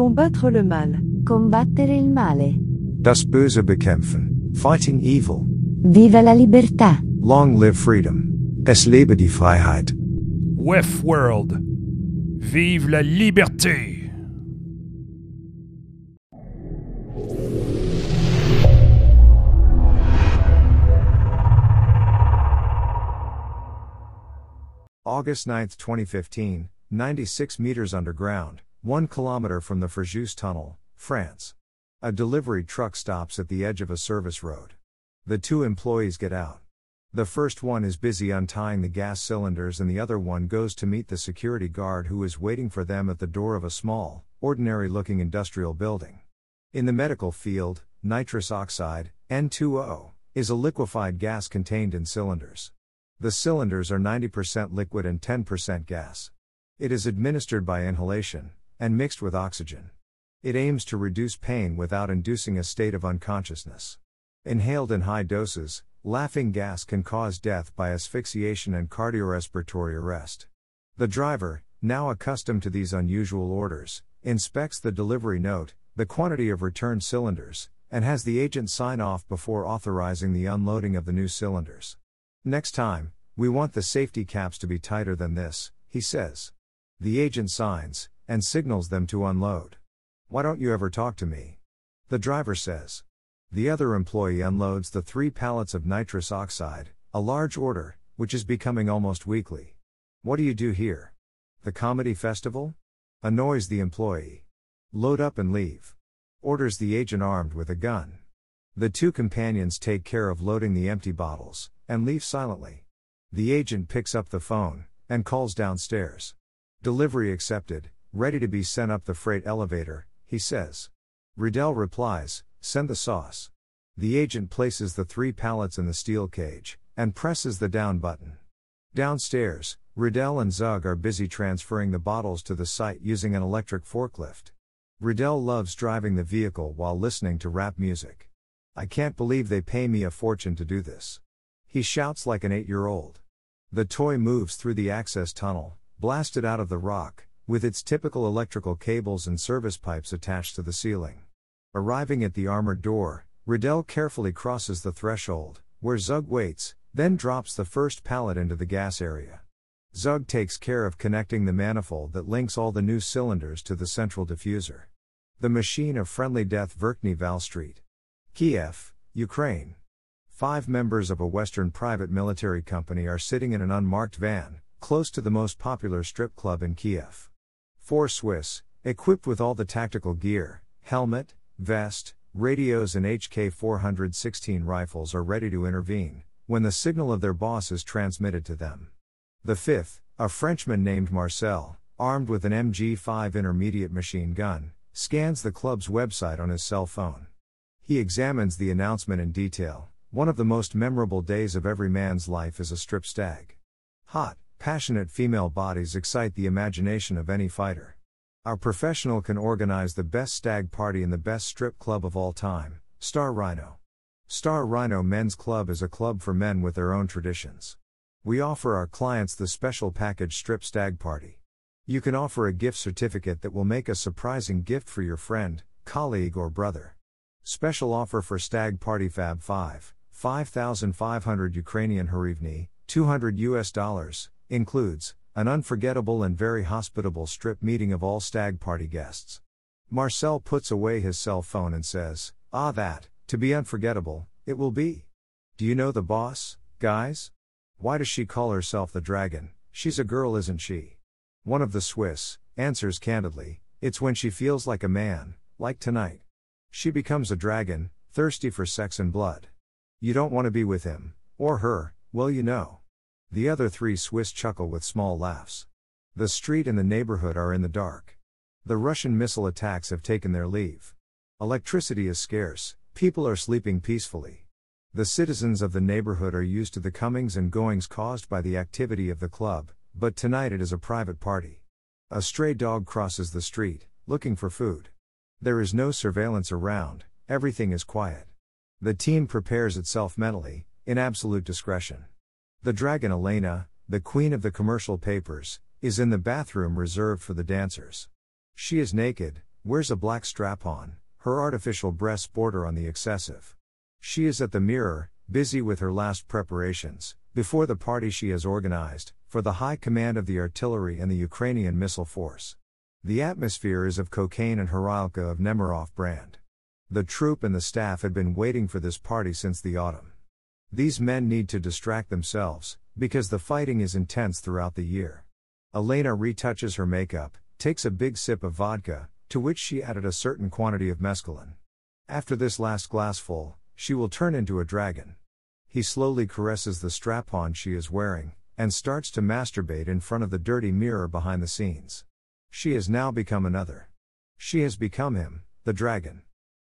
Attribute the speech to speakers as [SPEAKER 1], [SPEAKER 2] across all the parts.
[SPEAKER 1] Combattre le mal.
[SPEAKER 2] Combattere il male.
[SPEAKER 3] Das Böse bekämpfen. Fighting evil.
[SPEAKER 2] Viva la libertà.
[SPEAKER 3] Long live freedom. Es lebe die Freiheit.
[SPEAKER 4] WEF World. Vive la liberté!
[SPEAKER 3] August 9, 2015, 96 meters underground, 1 kilometer from the Fréjus Tunnel, France. A delivery truck stops at the edge of a service road. The two employees get out. The first one is busy untying the gas cylinders, and the other one goes to meet the security guard who is waiting for them at the door of a small, ordinary looking industrial building. In the medical field, nitrous oxide, N2O, is a liquefied gas contained in cylinders. The cylinders are 90% liquid and 10% gas. It is administered by inhalation, and mixed with oxygen. It aims to reduce pain without inducing a state of unconsciousness. Inhaled in high doses, laughing gas can cause death by asphyxiation and cardiorespiratory arrest. The driver, now accustomed to these unusual orders, inspects the delivery note, the quantity of returned cylinders, and has the agent sign off before authorizing the unloading of the new cylinders. Next time, we want the safety caps to be tighter than this, he says. The agent signs, and signals them to unload. Why don't you ever talk to me? The driver says. The other employee unloads the three pallets of nitrous oxide, a large order, which is becoming almost weekly. What do you do here? The comedy festival? Annoys the employee. Load up and leave. Orders the agent armed with a gun. The two companions take care of loading the empty bottles, and leave silently. The agent picks up the phone, and calls downstairs. Delivery accepted, ready to be sent up the freight elevator, he says. Riddell replies, Send the sauce. The agent places the three pallets in the steel cage, and presses the down button. Downstairs, Riddell and Zug are busy transferring the bottles to the site using an electric forklift. Riddell loves driving the vehicle while listening to rap music. I can't believe they pay me a fortune to do this. He shouts like an eight year old. The toy moves through the access tunnel, blasted out of the rock, with its typical electrical cables and service pipes attached to the ceiling. Arriving at the armored door, Riddell carefully crosses the threshold, where Zug waits, then drops the first pallet into the gas area. Zug takes care of connecting the manifold that links all the new cylinders to the central diffuser. The machine of friendly death Verkhney Val Street. Kiev, Ukraine. Five members of a Western private military company are sitting in an unmarked van, close to the most popular strip club in Kiev. Four Swiss, equipped with all the tactical gear, helmet, vest, radios, and HK 416 rifles, are ready to intervene when the signal of their boss is transmitted to them. The fifth, a Frenchman named Marcel, armed with an MG 5 intermediate machine gun, scans the club's website on his cell phone. He examines the announcement in detail, one of the most memorable days of every man's life is a strip stag. Hot, passionate female bodies excite the imagination of any fighter. Our professional can organize the best stag party in the best strip club of all time, Star Rhino. Star Rhino Men's Club is a club for men with their own traditions. We offer our clients the special package strip stag party. You can offer a gift certificate that will make a surprising gift for your friend, colleague, or brother. Special offer for Stag Party Fab 5. 5,500 Ukrainian hryvnia, 200 US dollars, includes an unforgettable and very hospitable strip meeting of all stag party guests. Marcel puts away his cell phone and says, Ah, that, to be unforgettable, it will be. Do you know the boss, guys? Why does she call herself the dragon? She's a girl, isn't she? One of the Swiss answers candidly, It's when she feels like a man, like tonight. She becomes a dragon, thirsty for sex and blood. You don't want to be with him, or her, well, you know. The other three Swiss chuckle with small laughs. The street and the neighborhood are in the dark. The Russian missile attacks have taken their leave. Electricity is scarce, people are sleeping peacefully. The citizens of the neighborhood are used to the comings and goings caused by the activity of the club, but tonight it is a private party. A stray dog crosses the street, looking for food. There is no surveillance around, everything is quiet. The team prepares itself mentally, in absolute discretion. The dragon Elena, the queen of the commercial papers, is in the bathroom reserved for the dancers. She is naked, wears a black strap on, her artificial breasts border on the excessive. She is at the mirror, busy with her last preparations, before the party she has organized, for the high command of the artillery and the Ukrainian missile force. The atmosphere is of cocaine and Horilka of Nemirov brand. The troop and the staff had been waiting for this party since the autumn. These men need to distract themselves, because the fighting is intense throughout the year. Elena retouches her makeup, takes a big sip of vodka, to which she added a certain quantity of mescaline. After this last glassful, she will turn into a dragon. He slowly caresses the strap on she is wearing, and starts to masturbate in front of the dirty mirror behind the scenes. She has now become another. She has become him, the dragon.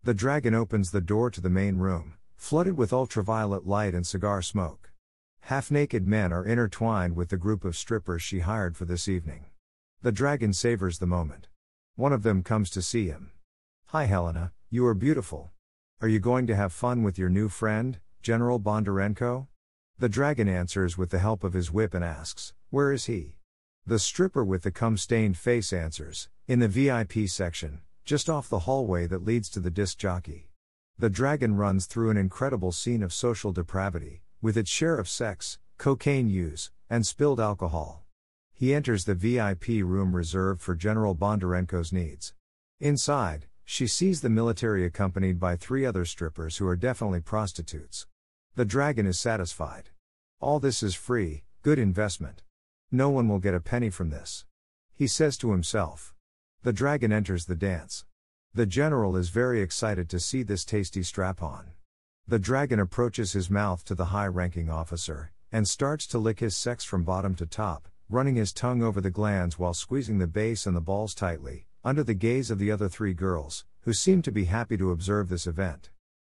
[SPEAKER 3] The dragon opens the door to the main room, flooded with ultraviolet light and cigar smoke. Half naked men are intertwined with the group of strippers she hired for this evening. The dragon savors the moment. One of them comes to see him. Hi Helena, you are beautiful. Are you going to have fun with your new friend, General Bondarenko? The dragon answers with the help of his whip and asks, Where is he? The stripper with the cum stained face answers, In the VIP section, just off the hallway that leads to the disc jockey. The dragon runs through an incredible scene of social depravity, with its share of sex, cocaine use, and spilled alcohol. He enters the VIP room reserved for General Bondarenko's needs. Inside, she sees the military accompanied by three other strippers who are definitely prostitutes. The dragon is satisfied. All this is free, good investment. No one will get a penny from this. He says to himself. The dragon enters the dance. The general is very excited to see this tasty strap on. The dragon approaches his mouth to the high ranking officer, and starts to lick his sex from bottom to top, running his tongue over the glands while squeezing the base and the balls tightly, under the gaze of the other three girls, who seem to be happy to observe this event.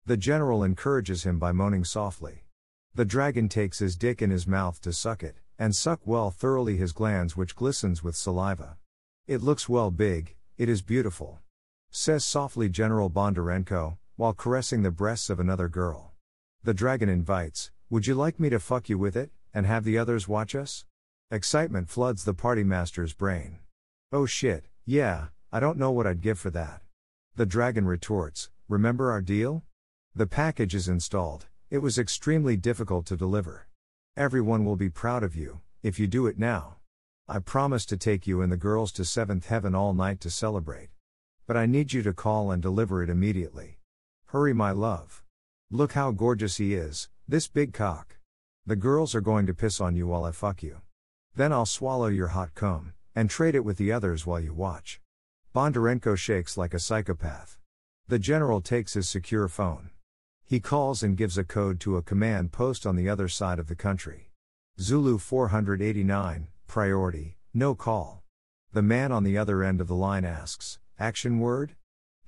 [SPEAKER 3] The general encourages him by moaning softly. The dragon takes his dick in his mouth to suck it, and suck well thoroughly his glands which glistens with saliva. It looks well big, it is beautiful says softly General Bondarenko, while caressing the breasts of another girl. The dragon invites, Would you like me to fuck you with it, and have the others watch us? Excitement floods the party master's brain. Oh shit, yeah, I don't know what I'd give for that. The dragon retorts, Remember our deal? The package is installed, it was extremely difficult to deliver. Everyone will be proud of you, if you do it now. I promise to take you and the girls to seventh heaven all night to celebrate. But I need you to call and deliver it immediately. Hurry, my love. Look how gorgeous he is, this big cock. The girls are going to piss on you while I fuck you. Then I'll swallow your hot cum, and trade it with the others while you watch. Bondarenko shakes like a psychopath. The general takes his secure phone. He calls and gives a code to a command post on the other side of the country. Zulu 489, priority, no call. The man on the other end of the line asks, Action word?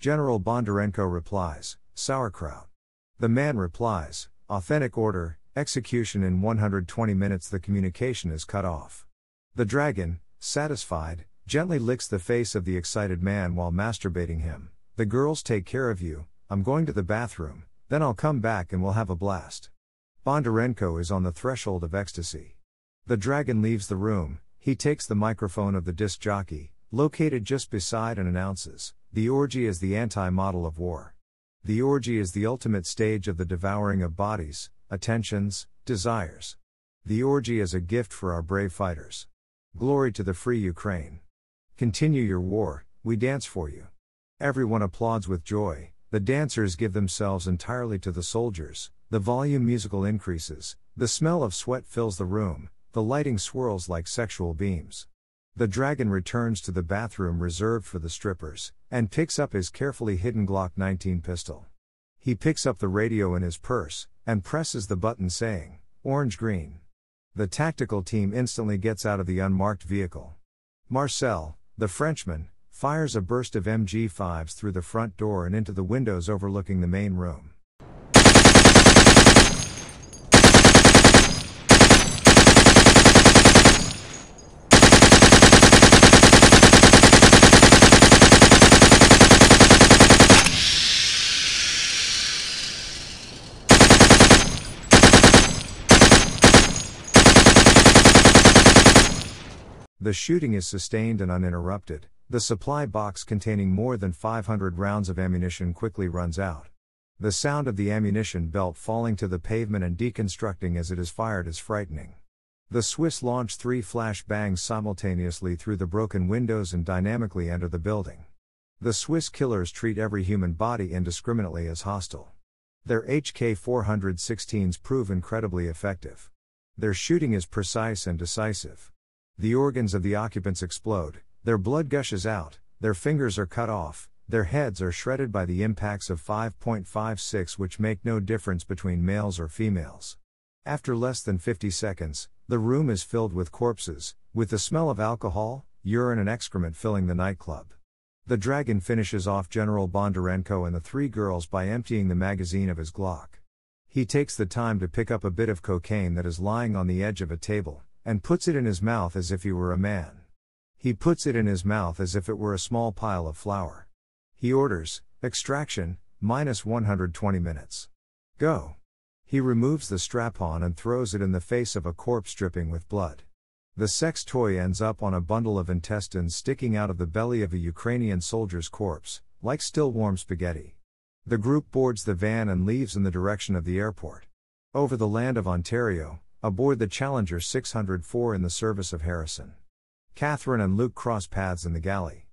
[SPEAKER 3] General Bondarenko replies, sauerkraut. The man replies, authentic order, execution in 120 minutes. The communication is cut off. The dragon, satisfied, gently licks the face of the excited man while masturbating him. The girls take care of you, I'm going to the bathroom, then I'll come back and we'll have a blast. Bondarenko is on the threshold of ecstasy. The dragon leaves the room, he takes the microphone of the disc jockey, located just beside and announces The orgy is the anti model of war. The orgy is the ultimate stage of the devouring of bodies, attentions, desires. The orgy is a gift for our brave fighters. Glory to the free Ukraine. Continue your war, we dance for you. Everyone applauds with joy, the dancers give themselves entirely to the soldiers, the volume musical increases, the smell of sweat fills the room, the lighting swirls like sexual beams. The dragon returns to the bathroom reserved for the strippers, and picks up his carefully hidden Glock 19 pistol. He picks up the radio in his purse, and presses the button saying, Orange Green. The tactical team instantly gets out of the unmarked vehicle. Marcel, the Frenchman, fires a burst of MG5s through the front door and into the windows overlooking the main room. The shooting is sustained and uninterrupted, the supply box containing more than 500 rounds of ammunition quickly runs out. The sound of the ammunition belt falling to the pavement and deconstructing as it is fired is frightening. The Swiss launch three flash bangs simultaneously through the broken windows and dynamically enter the building. The Swiss killers treat every human body indiscriminately as hostile. Their HK 416s prove incredibly effective. Their shooting is precise and decisive. The organs of the occupants explode, their blood gushes out, their fingers are cut off, their heads are shredded by the impacts of 5.56, which make no difference between males or females. After less than 50 seconds, the room is filled with corpses, with the smell of alcohol, urine, and excrement filling the nightclub. The dragon finishes off General Bondarenko and the three girls by emptying the magazine of his Glock. He takes the time to pick up a bit of cocaine that is lying on the edge of a table, and puts it in his mouth as if he were a man. He puts it in his mouth as if it were a small pile of flour. He orders, extraction, minus 120 minutes. Go. He removes the strap on and throws it in the face of a corpse dripping with blood. The sex toy ends up on a bundle of intestines sticking out of the belly of a Ukrainian soldier's corpse, like still warm spaghetti. The group boards the van and leaves in the direction of the airport. Over the land of Ontario, aboard the Challenger 604 in the service of Harrison. Catherine and Luke cross paths in the galley.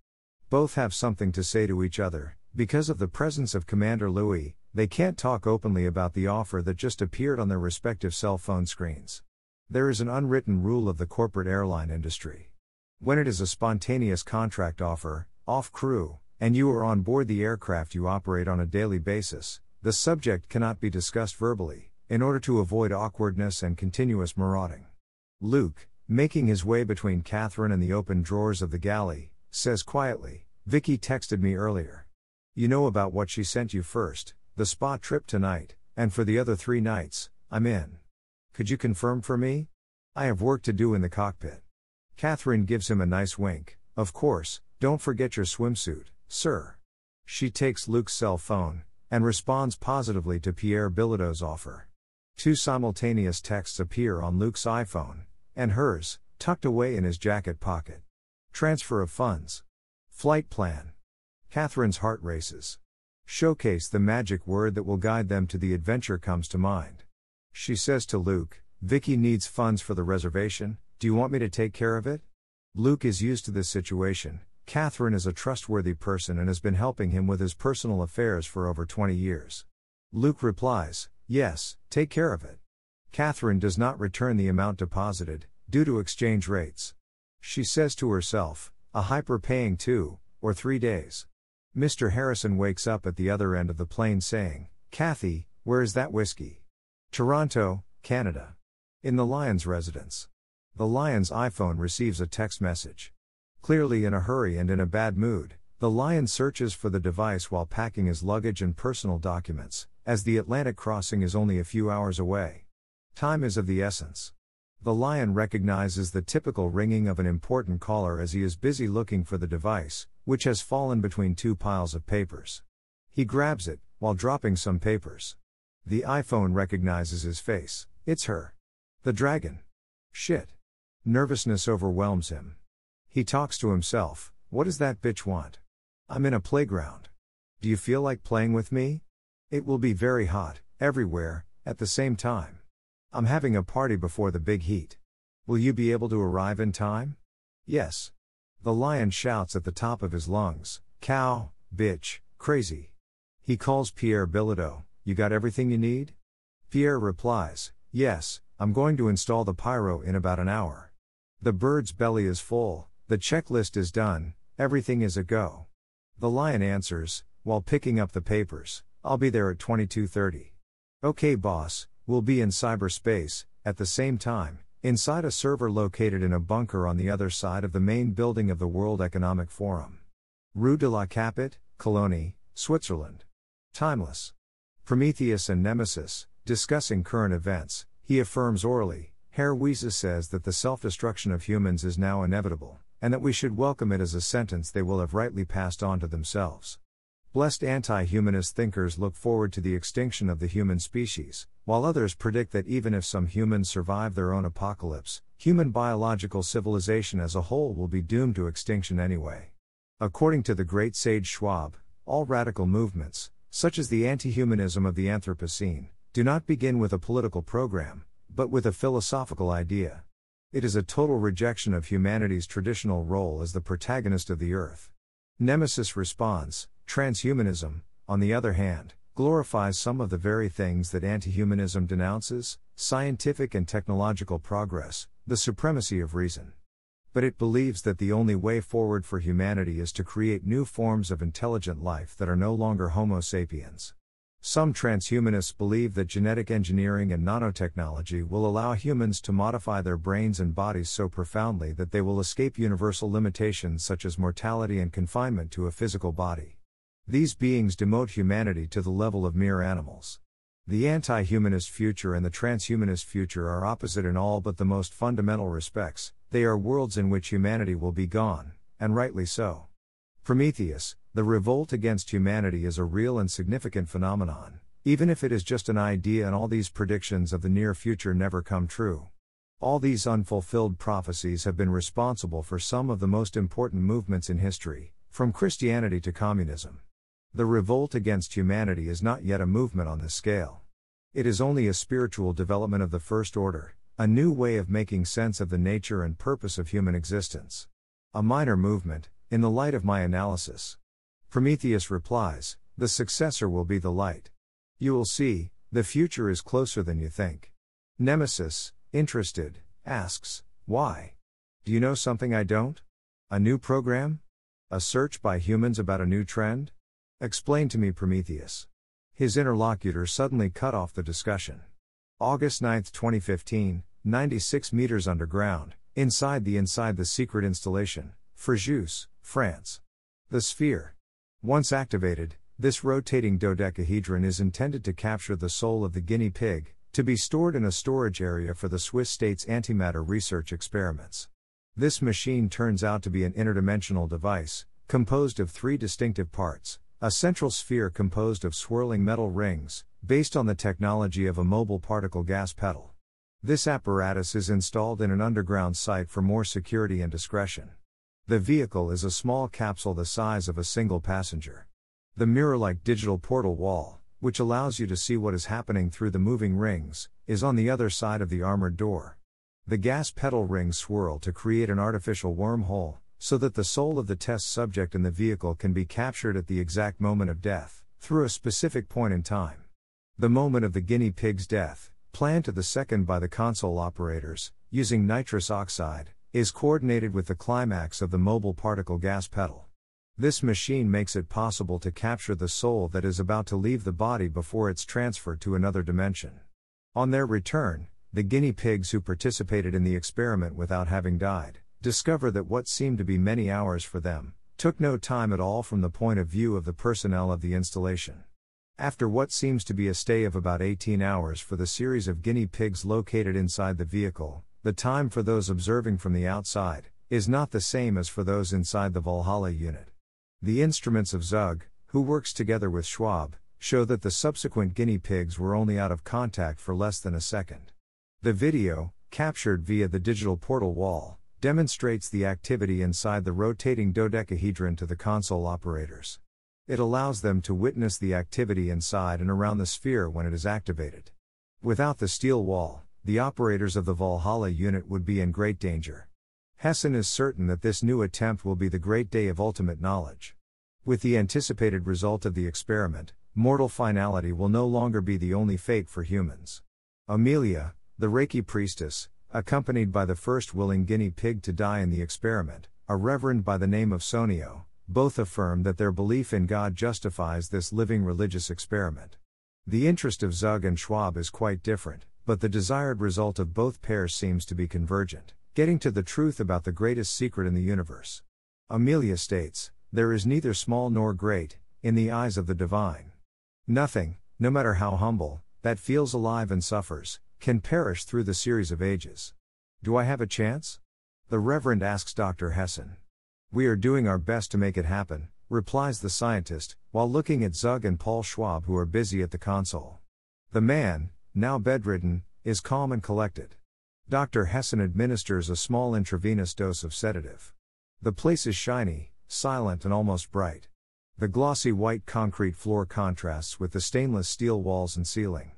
[SPEAKER 3] Both have something to say to each other, because of the presence of Commander Louis, they can't talk openly about the offer that just appeared on their respective cell phone screens. There is an unwritten rule of the corporate airline industry. When it is a spontaneous contract offer, off crew, and you are on board the aircraft you operate on a daily basis, the subject cannot be discussed verbally, in order to avoid awkwardness and continuous marauding. Luke, making his way between Catherine and the open drawers of the galley, says quietly, Vicky texted me earlier. You know about what she sent you first, the spa trip tonight, and for the other three nights, I'm in. Could you confirm for me? I have work to do in the cockpit. Catherine gives him a nice wink. Of course, don't forget your swimsuit, sir. She takes Luke's cell phone and responds positively to Pierre Bilodeau's offer. Two simultaneous texts appear on Luke's iPhone and hers, tucked away in his jacket pocket. Transfer of funds. Flight plan. Catherine's heart races. Showcase the magic word that will guide them to the adventure comes to mind. She says to Luke, Vicky needs funds for the reservation, do you want me to take care of it? Luke is used to this situation. Catherine is a trustworthy person and has been helping him with his personal affairs for over 20 years. Luke replies, Yes, take care of it. Catherine does not return the amount deposited, due to exchange rates. She says to herself, a hyper paying two, or three days. Mr. Harrison wakes up at the other end of the plane saying, Kathy, where is that whiskey? Toronto, Canada. In the Lion's residence. The Lion's iPhone receives a text message. Clearly in a hurry and in a bad mood, the Lion searches for the device while packing his luggage and personal documents, as the Atlantic crossing is only a few hours away. Time is of the essence. The Lion recognizes the typical ringing of an important caller as he is busy looking for the device, which has fallen between two piles of papers. He grabs it, while dropping some papers. The iPhone recognizes his face. It's her. The dragon. Shit. Nervousness overwhelms him. He talks to himself What does that bitch want? I'm in a playground. Do you feel like playing with me? It will be very hot, everywhere, at the same time. I'm having a party before the big heat. Will you be able to arrive in time? Yes. The lion shouts at the top of his lungs Cow, bitch, crazy. He calls Pierre Bilodeau, you got everything you need? Pierre replies, Yes, I'm going to install the pyro in about an hour. The bird's belly is full, the checklist is done, everything is a go. The lion answers, while picking up the papers, I'll be there at 22:30. Okay boss, we'll be in cyberspace at the same time, inside a server located in a bunker on the other side of the main building of the World Economic Forum. Rue de la Capite, Cologny, Switzerland. Timeless. Prometheus and Nemesis, discussing current events, he affirms orally, Herr Wiese says that the self destruction of humans is now inevitable, and that we should welcome it as a sentence they will have rightly passed on to themselves. Blessed anti humanist thinkers look forward to the extinction of the human species, while others predict that even if some humans survive their own apocalypse, human biological civilization as a whole will be doomed to extinction anyway. According to the great sage Schwab, all radical movements, such as the anti humanism of the Anthropocene, do not begin with a political program, but with a philosophical idea. It is a total rejection of humanity's traditional role as the protagonist of the earth. Nemesis responds transhumanism, on the other hand, glorifies some of the very things that anti humanism denounces scientific and technological progress, the supremacy of reason. But it believes that the only way forward for humanity is to create new forms of intelligent life that are no longer Homo sapiens. Some transhumanists believe that genetic engineering and nanotechnology will allow humans to modify their brains and bodies so profoundly that they will escape universal limitations such as mortality and confinement to a physical body. These beings demote humanity to the level of mere animals. The anti humanist future and the transhumanist future are opposite in all but the most fundamental respects, they are worlds in which humanity will be gone, and rightly so. Prometheus, the revolt against humanity is a real and significant phenomenon, even if it is just an idea and all these predictions of the near future never come true. All these unfulfilled prophecies have been responsible for some of the most important movements in history, from Christianity to communism. The revolt against humanity is not yet a movement on this scale. It is only a spiritual development of the first order, a new way of making sense of the nature and purpose of human existence. A minor movement, in the light of my analysis. Prometheus replies, The successor will be the light. You will see, the future is closer than you think. Nemesis, interested, asks, Why? Do you know something I don't? A new program? A search by humans about a new trend? Explain to me, Prometheus. His interlocutor suddenly cut off the discussion. August 9, 2015, 96 meters underground, inside the inside the secret installation, Fréjus, France. The sphere. Once activated, this rotating dodecahedron is intended to capture the soul of the guinea pig, to be stored in a storage area for the Swiss state's antimatter research experiments. This machine turns out to be an interdimensional device, composed of three distinctive parts a central sphere composed of swirling metal rings, based on the technology of a mobile particle gas pedal. This apparatus is installed in an underground site for more security and discretion. The vehicle is a small capsule the size of a single passenger. The mirror like digital portal wall, which allows you to see what is happening through the moving rings, is on the other side of the armored door. The gas pedal rings swirl to create an artificial wormhole, so that the soul of the test subject in the vehicle can be captured at the exact moment of death, through a specific point in time. The moment of the guinea pig's death, planned to the second by the console operators, using nitrous oxide, is coordinated with the climax of the mobile particle gas pedal. This machine makes it possible to capture the soul that is about to leave the body before it's transferred to another dimension. On their return, the guinea pigs who participated in the experiment without having died discover that what seemed to be many hours for them took no time at all from the point of view of the personnel of the installation. After what seems to be a stay of about 18 hours for the series of guinea pigs located inside the vehicle, the time for those observing from the outside is not the same as for those inside the Valhalla unit. The instruments of Zug, who works together with Schwab, show that the subsequent guinea pigs were only out of contact for less than a second. The video, captured via the digital portal wall, demonstrates the activity inside the rotating dodecahedron to the console operators. It allows them to witness the activity inside and around the sphere when it is activated. Without the steel wall, the operators of the Valhalla unit would be in great danger. Hessen is certain that this new attempt will be the great day of ultimate knowledge. With the anticipated result of the experiment, mortal finality will no longer be the only fate for humans. Amelia, the Reiki priestess, accompanied by the first willing guinea pig to die in the experiment, a reverend by the name of Sonio, both affirm that their belief in God justifies this living religious experiment. The interest of Zug and Schwab is quite different, but the desired result of both pairs seems to be convergent, getting to the truth about the greatest secret in the universe. Amelia states, There is neither small nor great, in the eyes of the divine. Nothing, no matter how humble, that feels alive and suffers, can perish through the series of ages. Do I have a chance? The Reverend asks Dr. Hessen. We are doing our best to make it happen, replies the scientist, while looking at Zug and Paul Schwab, who are busy at the console. The man, now bedridden, is calm and collected. Dr. Hessen administers a small intravenous dose of sedative. The place is shiny, silent and almost bright. The glossy white concrete floor contrasts with the stainless steel walls and ceiling.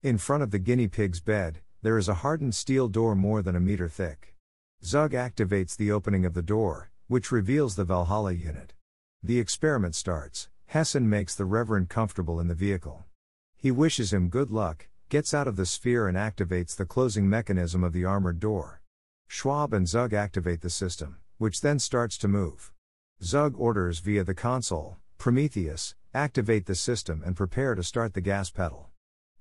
[SPEAKER 3] In front of the guinea pig's bed, there is a hardened steel door more than a meter thick. Zug activates the opening of the door, which reveals the Valhalla unit. The experiment starts. Hessen makes the Reverend comfortable in the vehicle. He wishes him good luck, gets out of the sphere, and activates the closing mechanism of the armored door. Schwab and Zug activate the system, which then starts to move. Zug orders via the console Prometheus, activate the system and prepare to start the gas pedal.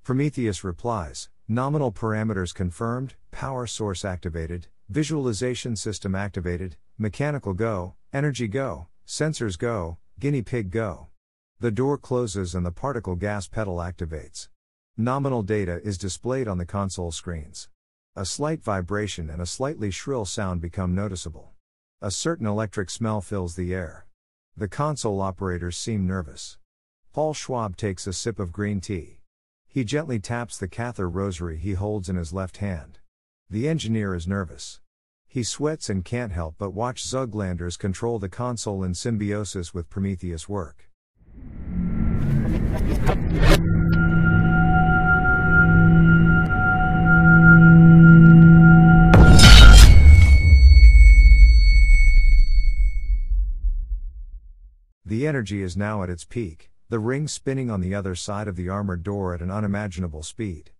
[SPEAKER 3] Prometheus replies Nominal parameters confirmed, power source activated, visualization system activated, mechanical go, energy go, sensors go, guinea pig go. The door closes and the particle gas pedal activates. Nominal data is displayed on the console screens. A slight vibration and a slightly shrill sound become noticeable. A certain electric smell fills the air. The console operators seem nervous. Paul Schwab takes a sip of green tea. He gently taps the Cathar rosary he holds in his left hand. The engineer is nervous. He sweats and can't help but watch Zuglanders control the console in symbiosis with Prometheus work. The energy is now at its peak, the ring spinning on the other side of the armored door at an unimaginable speed.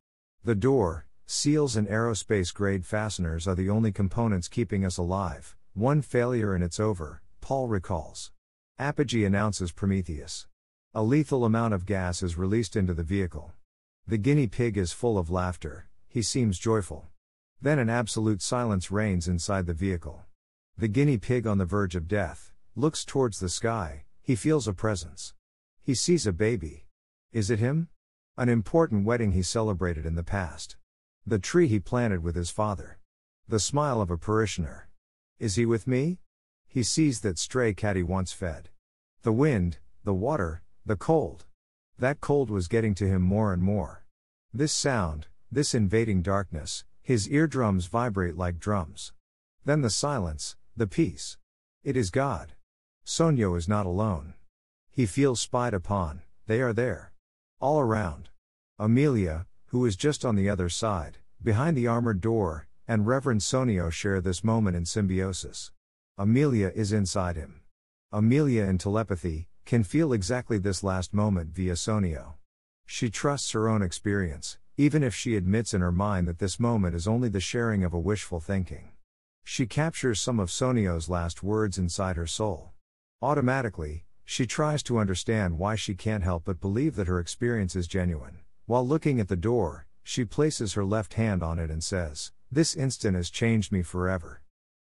[SPEAKER 3] The door, seals, and aerospace grade fasteners are the only components keeping us alive. One failure and it's over, Paul recalls. Apogee announces Prometheus. A lethal amount of gas is released into the vehicle. The guinea pig is full of laughter, he seems joyful. Then an absolute silence reigns inside the vehicle. The guinea pig on the verge of death looks towards the sky, he feels a presence. He sees a baby. Is it him? An important wedding he celebrated in the past. The tree he planted with his father. The smile of a parishioner. Is he with me? He sees that stray cat he once fed. The wind, the water, the cold. That cold was getting to him more and more. This sound, this invading darkness, his eardrums vibrate like drums. Then the silence, the peace. It is God. Sonio is not alone. He feels spied upon, they are there. All around. Amelia, who is just on the other side, behind the armored door, and Reverend Sonio share this moment in symbiosis. Amelia is inside him. Amelia in telepathy, can feel exactly this last moment via Sonio. She trusts her own experience, even if she admits in her mind that this moment is only the sharing of a wishful thinking. She captures some of Sonio's last words inside her soul. Automatically, she tries to understand why she can't help but believe that her experience is genuine. While looking at the door, she places her left hand on it and says, This instant has changed me forever.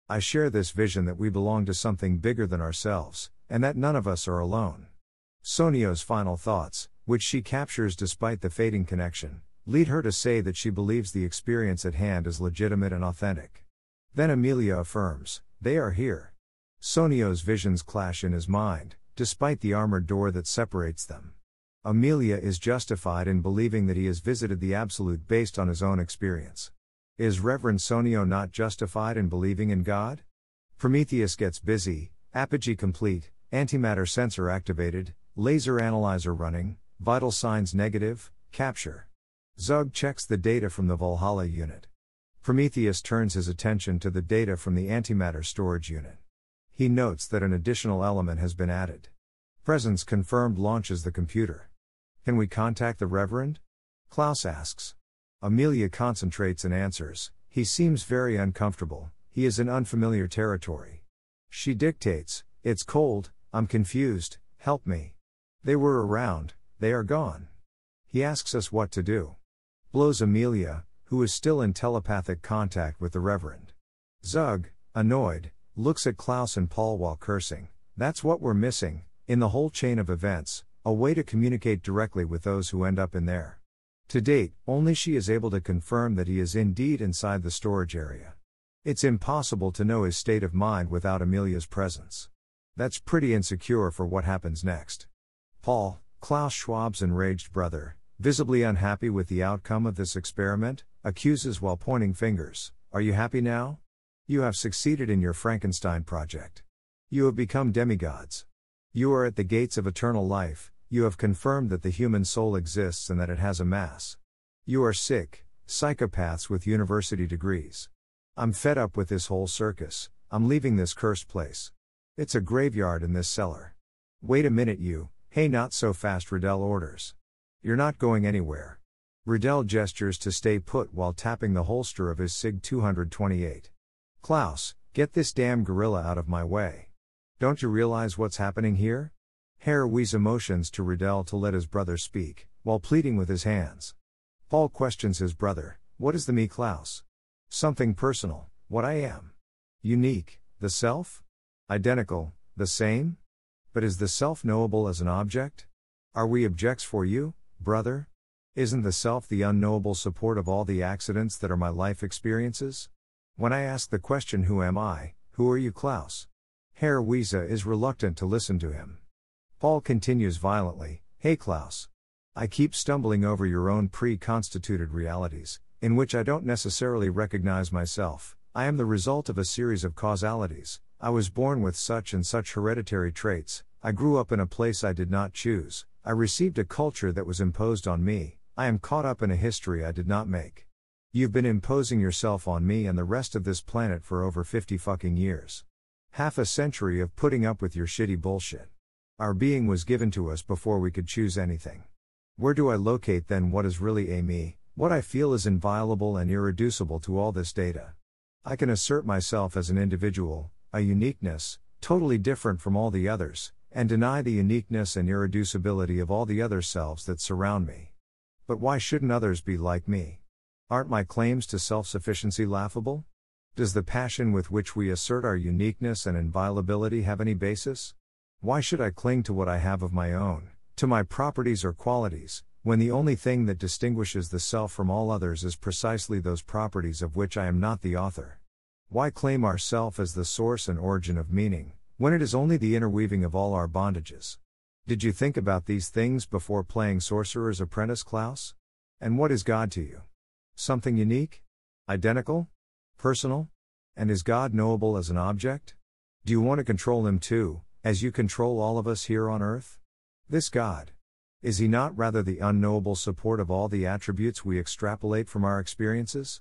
[SPEAKER 3] I share this vision that we belong to something bigger than ourselves, and that none of us are alone. Sonio's final thoughts, which she captures despite the fading connection, lead her to say that she believes the experience at hand is legitimate and authentic. Then Amelia affirms, They are here. Sonio's visions clash in his mind, despite the armored door that separates them. Amelia is justified in believing that he has visited the Absolute based on his own experience. Is Reverend Sonio not justified in believing in God? Prometheus gets busy, apogee complete, antimatter sensor activated, laser analyzer running, vital signs negative, capture. Zug checks the data from the Valhalla unit. Prometheus turns his attention to the data from the antimatter storage unit. He notes that an additional element has been added. Presence confirmed launches the computer. Can we contact the Reverend? Klaus asks. Amelia concentrates and answers. He seems very uncomfortable, he is in unfamiliar territory. She dictates, It's cold, I'm confused, help me. They were around, they are gone. He asks us what to do. Blows Amelia, who is still in telepathic contact with the Reverend. Zug, annoyed, looks at Klaus and Paul while cursing. That's what we're missing, in the whole chain of events, a way to communicate directly with those who end up in there. To date, only she is able to confirm that he is indeed inside the storage area. It's impossible to know his state of mind without Amelia's presence. That's pretty insecure for what happens next. Paul, Klaus Schwab's enraged brother, visibly unhappy with the outcome of this experiment, accuses while pointing fingers Are you happy now? You have succeeded in your Frankenstein project. You have become demigods. You are at the gates of eternal life, you have confirmed that the human soul exists and that it has a mass. You are sick, psychopaths with university degrees. I'm fed up with this whole circus, I'm leaving this cursed place. It's a graveyard in this cellar. Wait a minute, you, hey, not so fast, Riddell orders. You're not going anywhere. Riddell gestures to stay put while tapping the holster of his SIG 228. Klaus, get this damn gorilla out of my way. Don't you realize what's happening here? Herr Wiese motions to Riddell to let his brother speak, while pleading with his hands. Paul questions his brother, What is the me, Klaus? Something personal, what I am. Unique, the self? Identical, the same? But is the self knowable as an object? Are we objects for you, brother? Isn't the self the unknowable support of all the accidents that are my life experiences? When I ask the question, Who am I? Who are you, Klaus? Herr Wiese is reluctant to listen to him. Paul continues violently Hey, Klaus. I keep stumbling over your own pre constituted realities, in which I don't necessarily recognize myself. I am the result of a series of causalities. I was born with such and such hereditary traits, I grew up in a place I did not choose, I received a culture that was imposed on me, I am caught up in a history I did not make. You've been imposing yourself on me and the rest of this planet for over 50 fucking years. Half a century of putting up with your shitty bullshit. Our being was given to us before we could choose anything. Where do I locate then what is really a me, what I feel is inviolable and irreducible to all this data? I can assert myself as an individual, a uniqueness, totally different from all the others, and deny the uniqueness and irreducibility of all the other selves that surround me. But why shouldn't others be like me? Aren't my claims to self sufficiency laughable? Does the passion with which we assert our uniqueness and inviolability have any basis? Why should I cling to what I have of my own, to my properties or qualities, when the only thing that distinguishes the self from all others is precisely those properties of which I am not the author? Why claim ourself as the source and origin of meaning, when it is only the interweaving of all our bondages? Did you think about these things before playing Sorcerer's Apprentice, Klaus? And what is God to you? Something unique? Identical? Personal? And is God knowable as an object? Do you want to control Him too, as you control all of us here on earth? This God. Is He not rather the unknowable support of all the attributes we extrapolate from our experiences?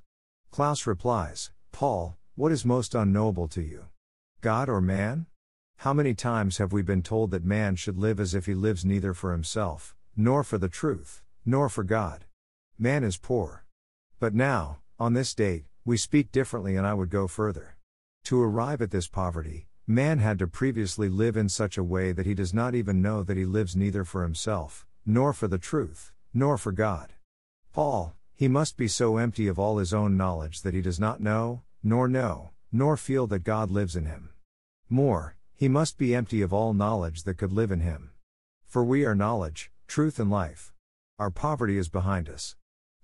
[SPEAKER 3] Klaus replies, Paul, what is most unknowable to you? God or man? How many times have we been told that man should live as if he lives neither for himself, nor for the truth, nor for God? Man is poor. But now, on this date, we speak differently, and I would go further. To arrive at this poverty, man had to previously live in such a way that he does not even know that he lives neither for himself, nor for the truth, nor for God. Paul, he must be so empty of all his own knowledge that he does not know, nor know, nor feel that God lives in him. More, he must be empty of all knowledge that could live in him. For we are knowledge, truth, and life. Our poverty is behind us.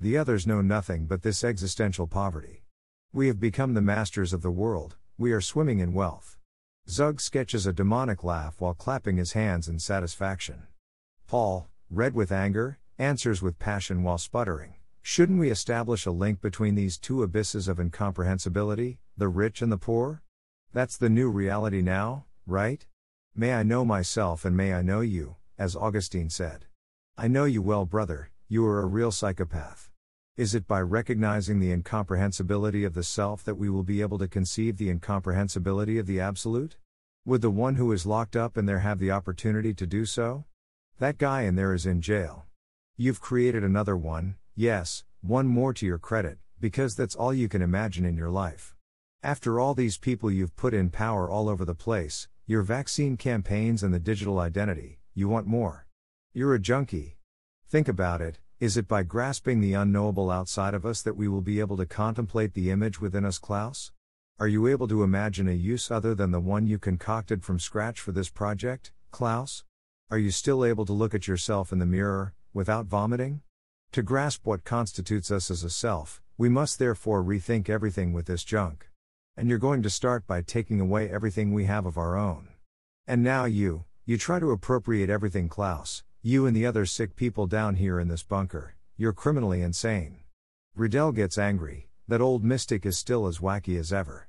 [SPEAKER 3] The others know nothing but this existential poverty. We have become the masters of the world, we are swimming in wealth. Zug sketches a demonic laugh while clapping his hands in satisfaction. Paul, red with anger, answers with passion while sputtering. Shouldn't we establish a link between these two abysses of incomprehensibility, the rich and the poor? That's the new reality now, right? May I know myself and may I know you, as Augustine said. I know you well, brother, you are a real psychopath. Is it by recognizing the incomprehensibility of the self that we will be able to conceive the incomprehensibility of the absolute? Would the one who is locked up in there have the opportunity to do so? That guy in there is in jail. You've created another one, yes, one more to your credit, because that's all you can imagine in your life. After all these people you've put in power all over the place, your vaccine campaigns and the digital identity, you want more. You're a junkie. Think about it is it by grasping the unknowable outside of us that we will be able to contemplate the image within us, Klaus? Are you able to imagine a use other than the one you concocted from scratch for this project, Klaus? Are you still able to look at yourself in the mirror, without vomiting? To grasp what constitutes us as a self, we must therefore rethink everything with this junk. And you're going to start by taking away everything we have of our own. And now you, you try to appropriate everything, Klaus, you and the other sick people down here in this bunker, you're criminally insane. Riddell gets angry, that old mystic is still as wacky as ever.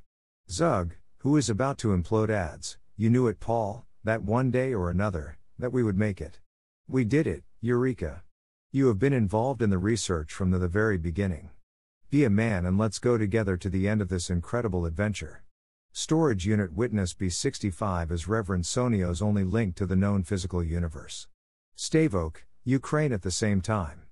[SPEAKER 3] Zug, who is about to implode, adds, you knew it, Paul, that one day or another, that we would make it. We did it, Eureka. You have been involved in the research from the, the very beginning. Be a man and let's go together to the end of this incredible adventure. Storage Unit Witness B65 is Reverend Sonio's only link to the known physical universe. Stavok, Ukraine at the same time.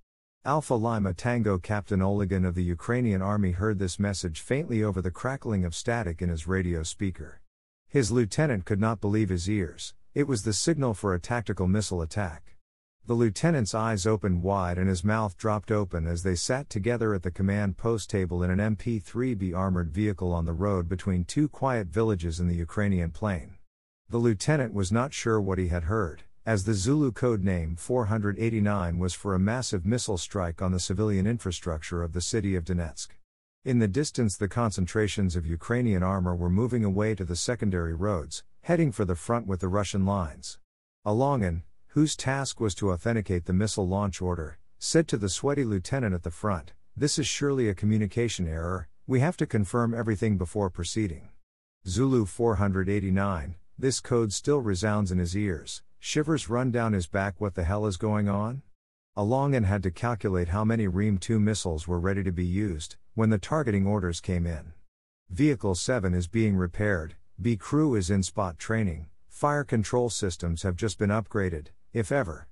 [SPEAKER 3] Alpha Lima Tango Captain Oligan of the Ukrainian army heard this message faintly over the crackling of static in his radio speaker. His lieutenant could not believe his ears, it was the signal for a tactical missile attack. The lieutenant's eyes opened wide and his mouth dropped open as they sat together at the command post table in an MP 3B armored vehicle on the road between two quiet villages in the Ukrainian plain. The lieutenant was not sure what he had heard, as the Zulu code name 489 was for a massive missile strike on the civilian infrastructure of the city of Donetsk. In the distance, the concentrations of Ukrainian armor were moving away to the secondary roads, heading for the front with the Russian lines. Alongin, whose task was to authenticate the missile launch order, said to the sweaty lieutenant at the front, This is surely a communication error, we have to confirm everything before proceeding. Zulu 489, this code still resounds in his ears, shivers run down his back. What the hell is going on? Alongin had to calculate how many Grim 2 missiles were ready to be used when the targeting orders came in. Vehicle 7 is being repaired, B crew is in spot training, fire control systems have just been upgraded, if ever.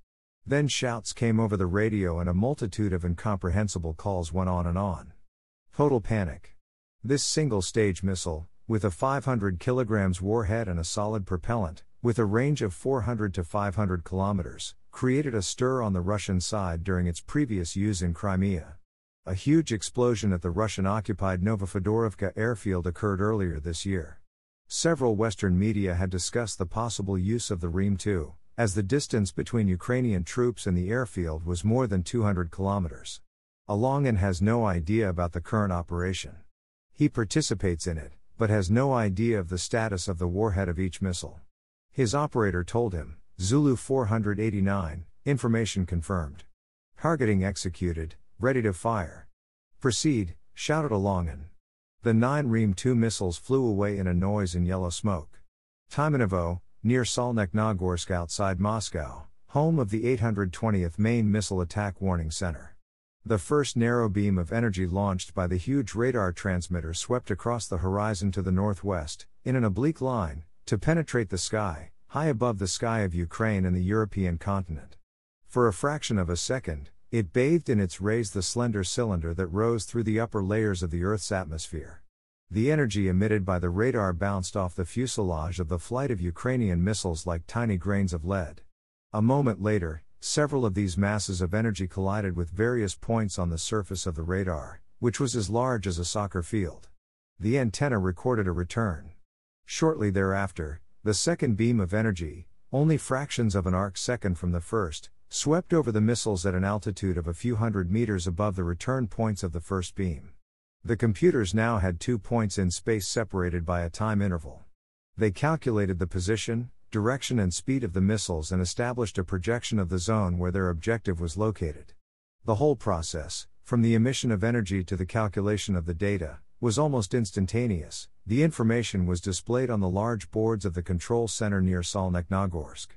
[SPEAKER 3] Then shouts came over the radio and a multitude of incomprehensible calls went on and on. Total panic. This single stage missile, with a 500 kilograms warhead and a solid propellant, with a range of 400 to 500 kilometers, created a stir on the Russian side during its previous use in Crimea. A huge explosion at the Russian occupied Novofedorovka airfield occurred earlier this year. Several Western media had discussed the possible use of the Grim 2, as the distance between Ukrainian troops and the airfield was more than 200 kilometers. Alongin has no idea about the current operation. He participates in it, but has no idea of the status of the warhead of each missile. His operator told him, Zulu 489, information confirmed. Targeting executed, ready to fire. Proceed, shouted Alongin. The nine Grim 2 missiles flew away in a noise and yellow smoke. Timonovo, near Solnechnogorsk outside Moscow, home of the 820th Main Missile Attack Warning Center. The first narrow beam of energy launched by the huge radar transmitter swept across the horizon to the northwest, in an oblique line, to penetrate the sky, high above the sky of Ukraine and the European continent. For a fraction of a second, it bathed in its rays the slender cylinder that rose through the upper layers of the Earth's atmosphere. The energy emitted by the radar bounced off the fuselage of the flight of Ukrainian missiles like tiny grains of lead. A moment later, several of these masses of energy collided with various points on the surface of the radar, which was as large as a soccer field. The antenna recorded a return. Shortly thereafter, the second beam of energy, only fractions of an arc second from the first, swept over the missiles at an altitude of a few hundred meters above the return points of the first beam. The computers now had two points in space separated by a time interval. They calculated the position, direction, and speed of the missiles and established a projection of the zone where their objective was located. The whole process, from the emission of energy to the calculation of the data, was almost instantaneous. The information was displayed on the large boards of the control center near Solnechnogorsk.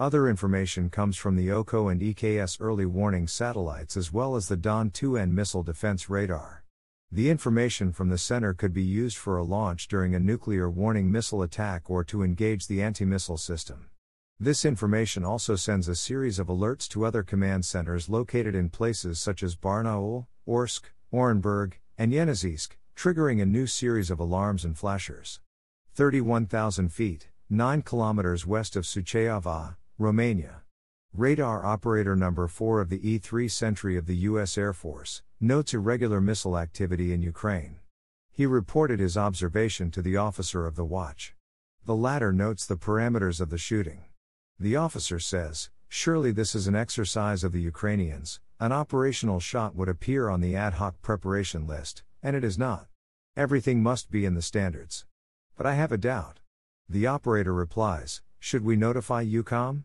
[SPEAKER 3] Other information comes from the Oko and EKS early warning satellites as well as the Don 2N missile defense radar. The information from the center could be used for a launch during a nuclear warning missile attack or to engage the anti missile system. This information also sends a series of alerts to other command centers located in places such as Barnaul, Orsk, Orenburg, and Yeniseisk, triggering a new series of alarms and flashers. 31,000 feet, 9 kilometers west of Suceava, Romania. Radar operator number 4 of the E 3 Sentry of the U.S. Air Force, notes irregular missile activity in Ukraine. He reported his observation to the officer of the watch. The latter notes the parameters of the shooting. The officer says, Surely this is an exercise of the Ukrainians, an operational shot would appear on the ad hoc preparation list, and it is not. Everything must be in the standards. But I have a doubt. The operator replies, Should we notify EUCOM?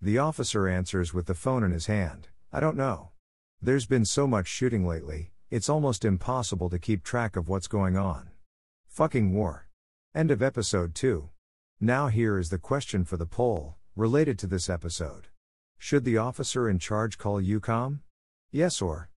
[SPEAKER 3] The officer answers with the phone in his hand, I don't know. There's been so much shooting lately, it's almost impossible to keep track of what's going on. Fucking war. End of episode 2. Now, here is the question for the poll, related to this episode. Should the officer in charge call EUCOM? Yes or